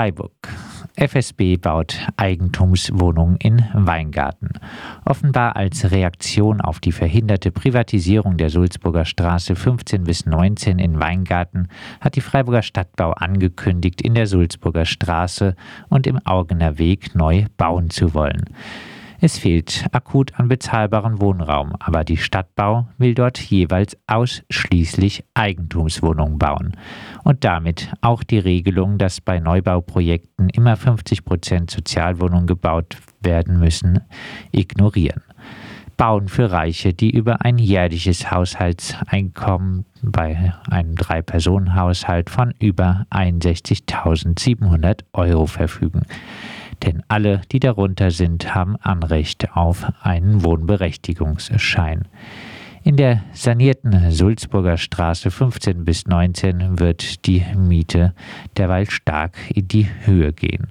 Freiburg. FSB baut Eigentumswohnungen in Weingarten. Offenbar als Reaktion auf die verhinderte Privatisierung der Sulzburger Straße 15 bis 19 in Weingarten hat die Freiburger Stadtbau angekündigt, in der Sulzburger Straße und im Augener Weg neu bauen zu wollen. Es fehlt akut an bezahlbaren Wohnraum, aber die Stadtbau will dort jeweils ausschließlich Eigentumswohnungen bauen und damit auch die Regelung, dass bei Neubauprojekten immer 50 Prozent Sozialwohnungen gebaut werden müssen, ignorieren. Bauen für Reiche, die über ein jährliches Haushaltseinkommen bei einem Drei-Personen-Haushalt von über 61.700 Euro verfügen denn alle, die darunter sind, haben Anrecht auf einen Wohnberechtigungsschein. In der sanierten Sulzburger Straße 15 bis 19 wird die Miete derweil stark in die Höhe gehen.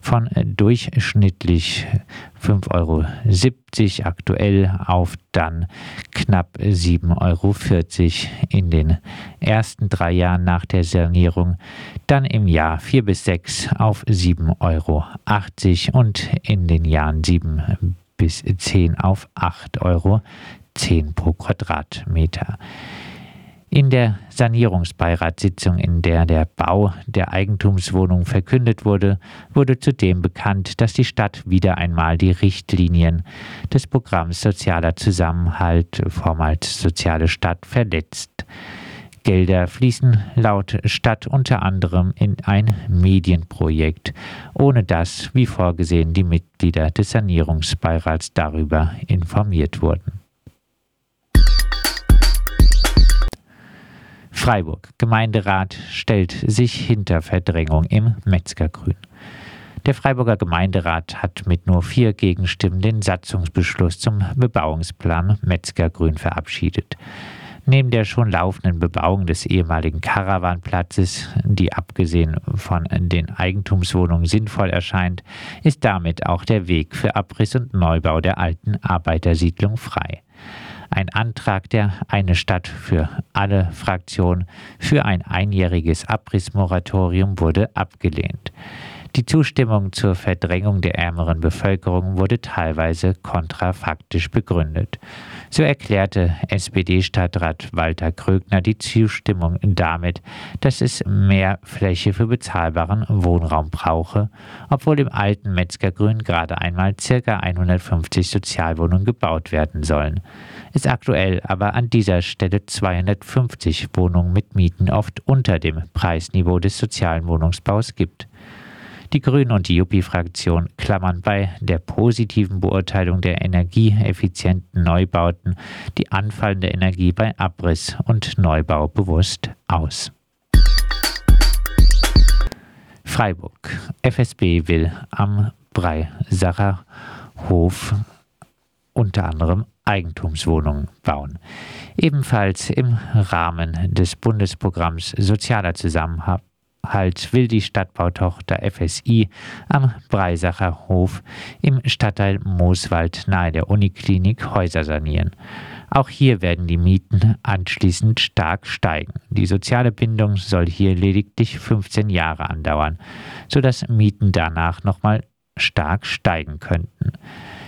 Von durchschnittlich 5,70 Euro aktuell auf dann knapp 7,40 Euro in den ersten drei Jahren nach der Sanierung, dann im Jahr 4 bis 6 auf 7,80 Euro und in den Jahren 7 bis 10 auf 8,10 Euro 10 pro Quadratmeter. In der Sanierungsbeiratssitzung, in der der Bau der Eigentumswohnung verkündet wurde, wurde zudem bekannt, dass die Stadt wieder einmal die Richtlinien des Programms Sozialer Zusammenhalt, vormals Soziale Stadt, verletzt. Gelder fließen laut Stadt unter anderem in ein Medienprojekt, ohne dass, wie vorgesehen, die Mitglieder des Sanierungsbeirats darüber informiert wurden. Freiburg. Gemeinderat stellt sich hinter Verdrängung im Metzgergrün. Der Freiburger Gemeinderat hat mit nur vier Gegenstimmen den Satzungsbeschluss zum Bebauungsplan Metzgergrün verabschiedet. Neben der schon laufenden Bebauung des ehemaligen Karawanplatzes, die abgesehen von den Eigentumswohnungen sinnvoll erscheint, ist damit auch der Weg für Abriss und Neubau der alten Arbeitersiedlung frei ein Antrag der Eine Stadt für alle Fraktionen für ein einjähriges Abrissmoratorium wurde abgelehnt. Die Zustimmung zur Verdrängung der ärmeren Bevölkerung wurde teilweise kontrafaktisch begründet. So erklärte SPD-Stadtrat Walter Krögner die Zustimmung damit, dass es mehr Fläche für bezahlbaren Wohnraum brauche, obwohl im alten Metzgergrün gerade einmal ca. 150 Sozialwohnungen gebaut werden sollen. Es aktuell aber an dieser Stelle 250 Wohnungen mit Mieten oft unter dem Preisniveau des sozialen Wohnungsbaus gibt. Die Grünen und die Juppie-Fraktion klammern bei der positiven Beurteilung der energieeffizienten Neubauten die anfallende Energie bei Abriss und Neubau bewusst aus. Freiburg. FSB will am Breisacher Hof unter anderem Eigentumswohnungen bauen. Ebenfalls im Rahmen des Bundesprogramms Sozialer Zusammenhalt Halt will die Stadtbautochter FSI am Breisacher Hof im Stadtteil Mooswald nahe der Uniklinik Häuser sanieren. Auch hier werden die Mieten anschließend stark steigen. Die soziale Bindung soll hier lediglich 15 Jahre andauern, sodass Mieten danach nochmal stark steigen könnten.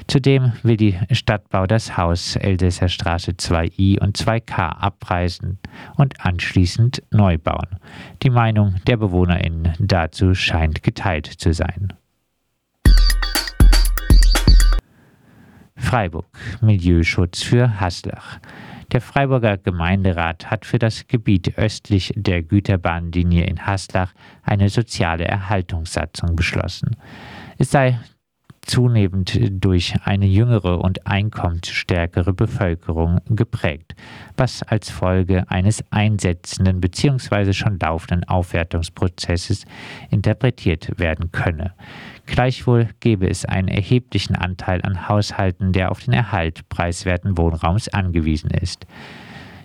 Zudem will die Stadtbau das Haus Elsässer Straße 2i und 2k abreißen und anschließend neu bauen. Die Meinung der BewohnerInnen dazu scheint geteilt zu sein. Freiburg Milieuschutz für Haslach. Der Freiburger Gemeinderat hat für das Gebiet östlich der Güterbahnlinie in Haslach eine soziale Erhaltungssatzung beschlossen. Es sei zunehmend durch eine jüngere und einkommensstärkere Bevölkerung geprägt, was als Folge eines einsetzenden bzw. schon laufenden Aufwertungsprozesses interpretiert werden könne. Gleichwohl gebe es einen erheblichen Anteil an Haushalten, der auf den Erhalt preiswerten Wohnraums angewiesen ist.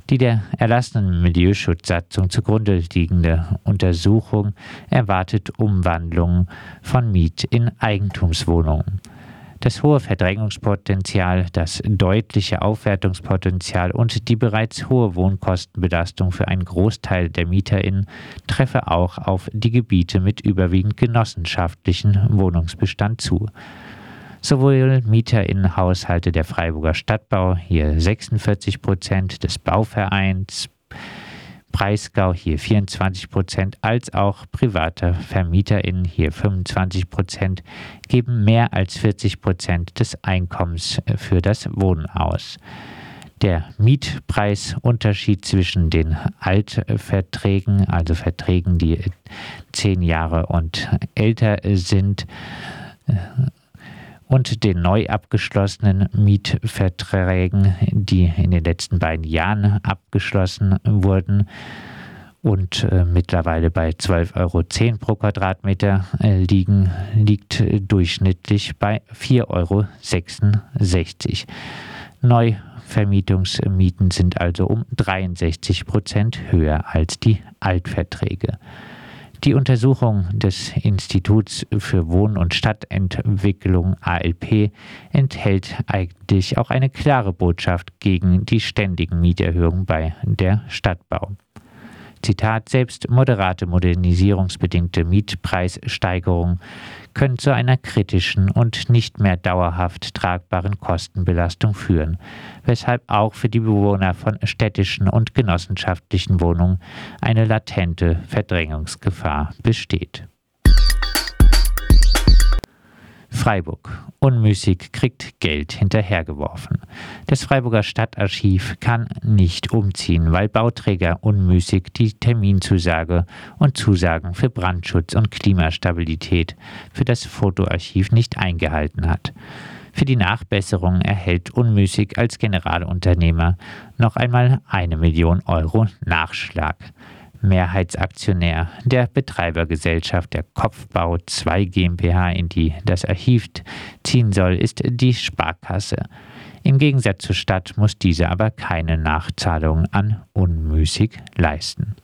Die der erlassenen Milieuschutzsatzung zugrunde liegende Untersuchung erwartet Umwandlungen von Miet- in Eigentumswohnungen. Das hohe Verdrängungspotenzial, das deutliche Aufwertungspotenzial und die bereits hohe Wohnkostenbelastung für einen Großteil der MieterInnen treffe auch auf die Gebiete mit überwiegend genossenschaftlichen Wohnungsbestand zu. Sowohl MieterInnenhaushalte der Freiburger Stadtbau, hier 46 Prozent, des Bauvereins, Breisgau hier 24 Prozent, als auch private VermieterInnen hier 25 Prozent, geben mehr als 40 Prozent des Einkommens äh, für das Wohnen aus. Der Mietpreisunterschied zwischen den Altverträgen, also Verträgen, die zehn Jahre und älter sind, äh, und den neu abgeschlossenen Mietverträgen, die in den letzten beiden Jahren abgeschlossen wurden und äh, mittlerweile bei 12,10 Euro pro Quadratmeter äh, liegen, liegt durchschnittlich bei 4,66 Euro. Neuvermietungsmieten sind also um 63 Prozent höher als die Altverträge. Die Untersuchung des Instituts für Wohn- und Stadtentwicklung ALP enthält eigentlich auch eine klare Botschaft gegen die ständigen Mieterhöhungen bei der Stadtbau. Zitat, selbst moderate modernisierungsbedingte Mietpreissteigerungen können zu einer kritischen und nicht mehr dauerhaft tragbaren Kostenbelastung führen, weshalb auch für die Bewohner von städtischen und genossenschaftlichen Wohnungen eine latente Verdrängungsgefahr besteht. Freiburg. Unmüßig kriegt Geld hinterhergeworfen. Das Freiburger Stadtarchiv kann nicht umziehen, weil Bauträger unmüßig die Terminzusage und Zusagen für Brandschutz und Klimastabilität für das Fotoarchiv nicht eingehalten hat. Für die Nachbesserung erhält Unmüßig als Generalunternehmer noch einmal eine Million Euro Nachschlag. Mehrheitsaktionär der Betreibergesellschaft der Kopfbau 2 GmbH, in die das Archiv ziehen soll, ist die Sparkasse. Im Gegensatz zur Stadt muss diese aber keine Nachzahlungen an Unmüßig leisten.